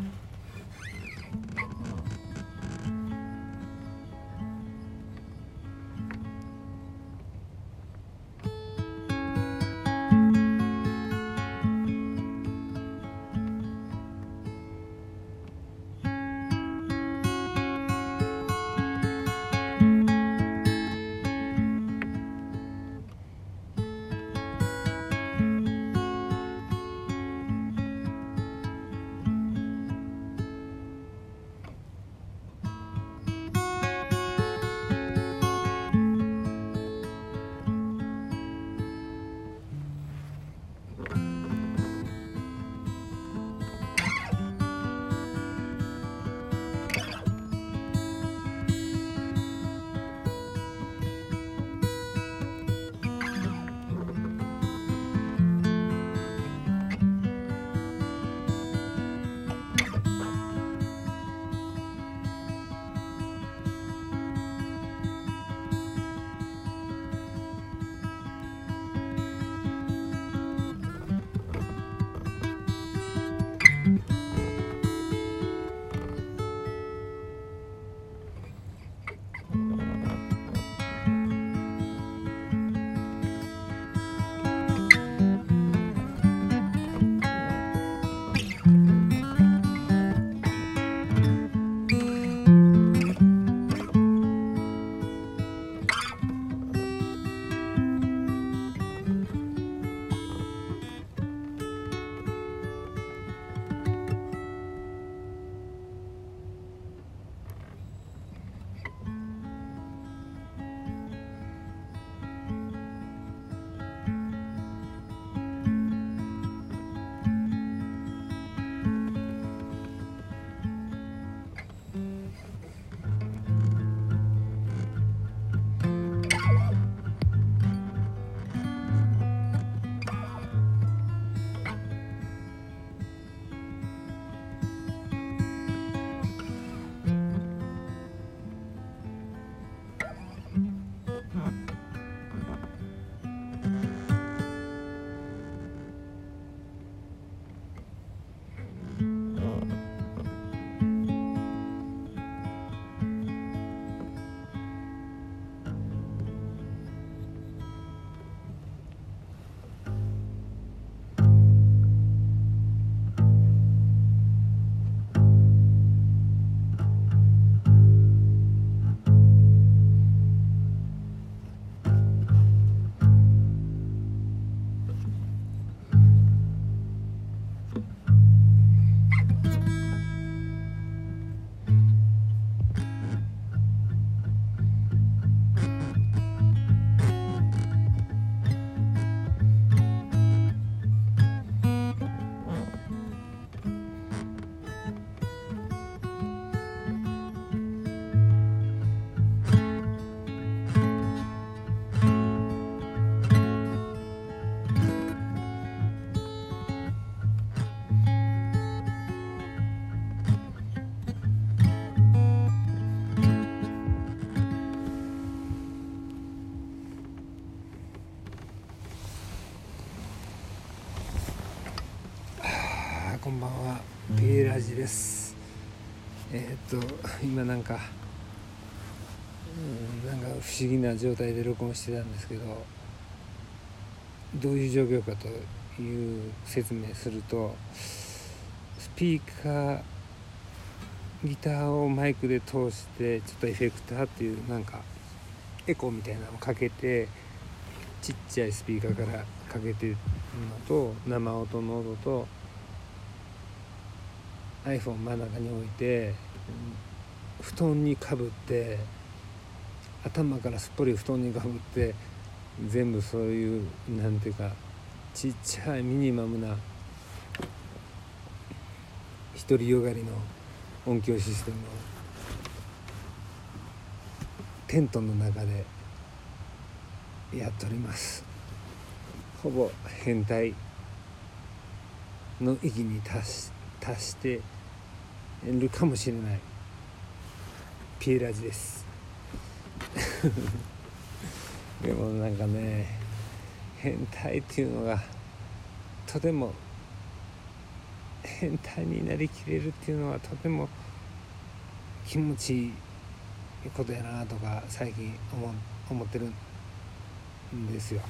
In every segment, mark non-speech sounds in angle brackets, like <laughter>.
Mm-hmm. こんばんは。ピーラジです。えー、っと今なんかうんなんか不思議な状態で録音してたんですけどどういう状況かという説明するとスピーカーギターをマイクで通してちょっとエフェクターっていうなんかエコーみたいなのをかけてちっちゃいスピーカーからかけてるのと生音の音と iPhone 真ん中に置いて布団にかぶって頭からすっぽり布団にかぶって全部そういうなんていうかちっちゃいミニマムな独りよがりの音響システムをテントの中でやっております。ほぼ変態の域に達し達してるかもしれないピエラジです <laughs> でもなんかね変態っていうのがとても変態になりきれるっていうのはとても気持ちいいことやなとか最近思思ってるんですよ。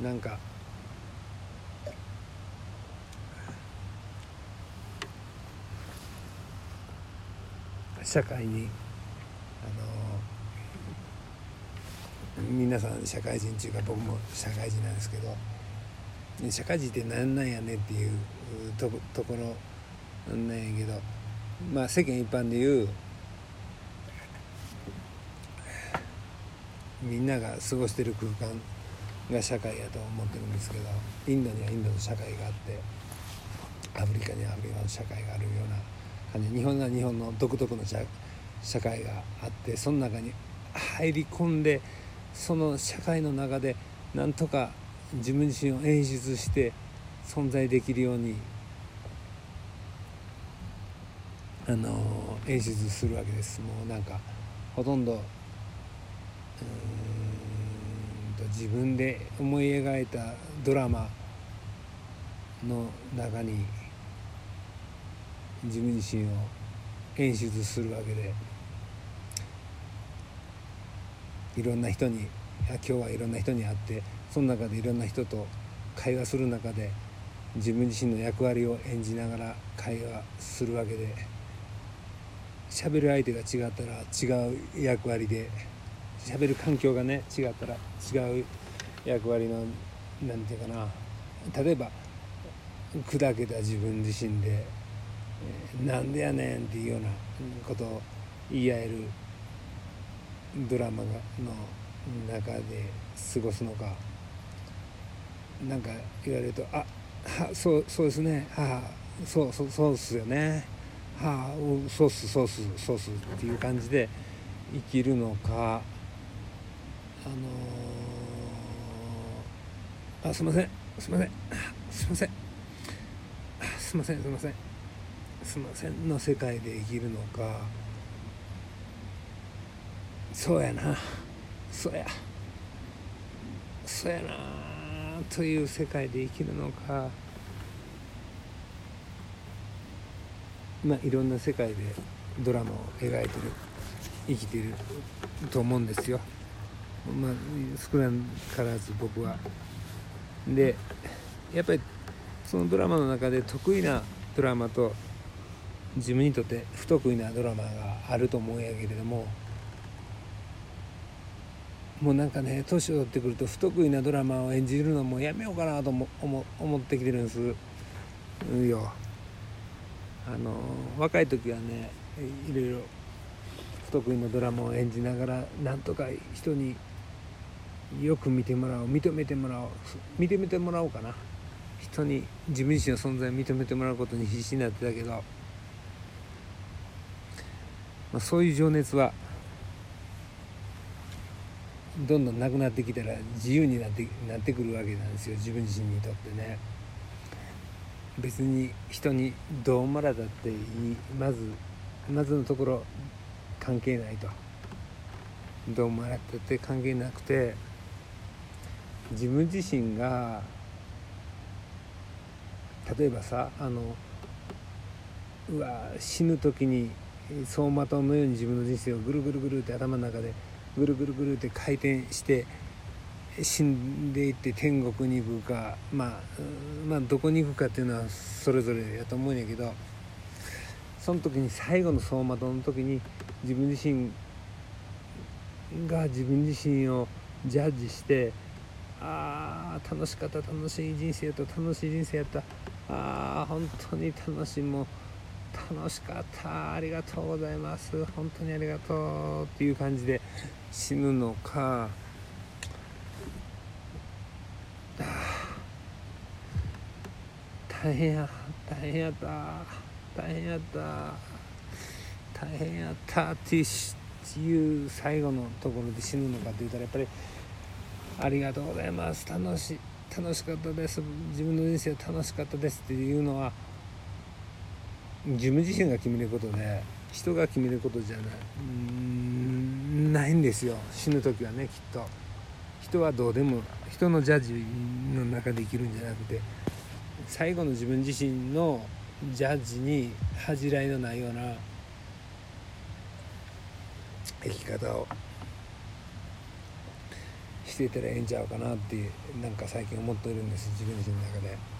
なんか社会にあの皆さん社会人っていうか僕も社会人なんですけど社会人って何なんやねっていうとところなんやけどまあ世間一般でいうみんなが過ごしてる空間が社会やと思ってるんですけどインドにはインドの社会があってアフリカにはアフリカの社会があるような日本は日本の独特の社社会があってその中に入り込んでその社会の中でなんとか自分自身を演出して存在できるようにあの演出するわけです。もうなんかほとんどうんと自分で思い描いたドラマの中に自分自身を演出するわけで。いろんな人に今日はいろんな人に会ってその中でいろんな人と会話する中で自分自身の役割を演じながら会話するわけで。喋る相手が違ったら違う役割で喋る環境がね違ったら違う役割の何て言うかな。例えば砕けた自分自身で「なんでやねん」っていうようなことを言い合えるドラマの中で過ごすのか。何か言われると「あはそうそうですね。はあそうそうそうっすよね。はあそうっすそうっすそうっす」っていう感じで生きるのか。あのー、あすいません。すいません。すいません。すいません。すいません。すいませんの世界で生きるのか。そうやな。そうや。そうやな。という世界で生きるのか。まあいろんな世界でドラマを描いてる。生きてると思うんですよ。まあ、少なからず僕は。でやっぱりそのドラマの中で得意なドラマと自分にとって不得意なドラマがあると思うんやけれどももうなんかね年を取ってくると不得意なドラマを演じるのもやめようかなと思思ってきてるんですよ。あの若い時はねいろいろ不得意なドラマを演じながらなんとか人によく見てもらおう認めてもらおう認めてもらおうかな人に自分自身の存在を認めてもらうことに必死になってたけど、まあ、そういう情熱はどんどんなくなってきたら自由になってなってくるわけなんですよ。自分自身にとってね。別に人にどう思われたっていい。まずまずのところ関係ないと。どう思われたって関係なくて自分自身が例えばさあのうわ死ぬ時に走馬灯のように自分の人生をぐるぐるぐるって頭の中でぐるぐるぐるって回転して死んでいって天国に行くか、まあ、まあどこに行くかっていうのはそれぞれやと思うんやけどその時に最後の走馬灯の時に自分自身が自分自身をジャッジしてあ楽しかった楽しい人生やった楽しい人生やったあ本当に楽しいもう楽しかった。ありがとうございます。本当にありがとうっていう感じで死ぬのか。<sighs> 大変や大変やった。大変やった。大変やったっていう最後のところで死ぬのかって言ったらやっぱりありがとうございます。楽し楽しかったです。自分の人生楽しかったですっていうのは自分自身が決めることで人が決めることじゃない。うんないんですよ。死ぬ時はねきっと。人はどうでも人のジャッジの中で生きるんじゃなくて最後の自分自身のジャッジに恥じらいのないような生き方をしていたらええんちゃうかなってなんか最近思っているんです自分自身の中で。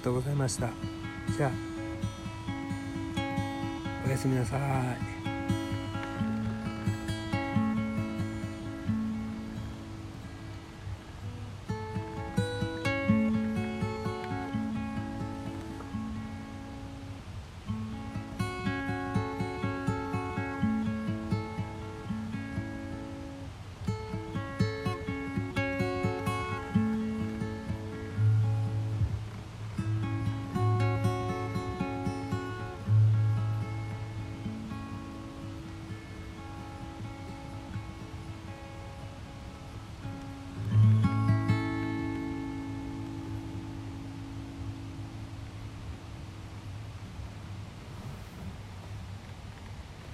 がとうございました。じゃあ、おやすみなさい。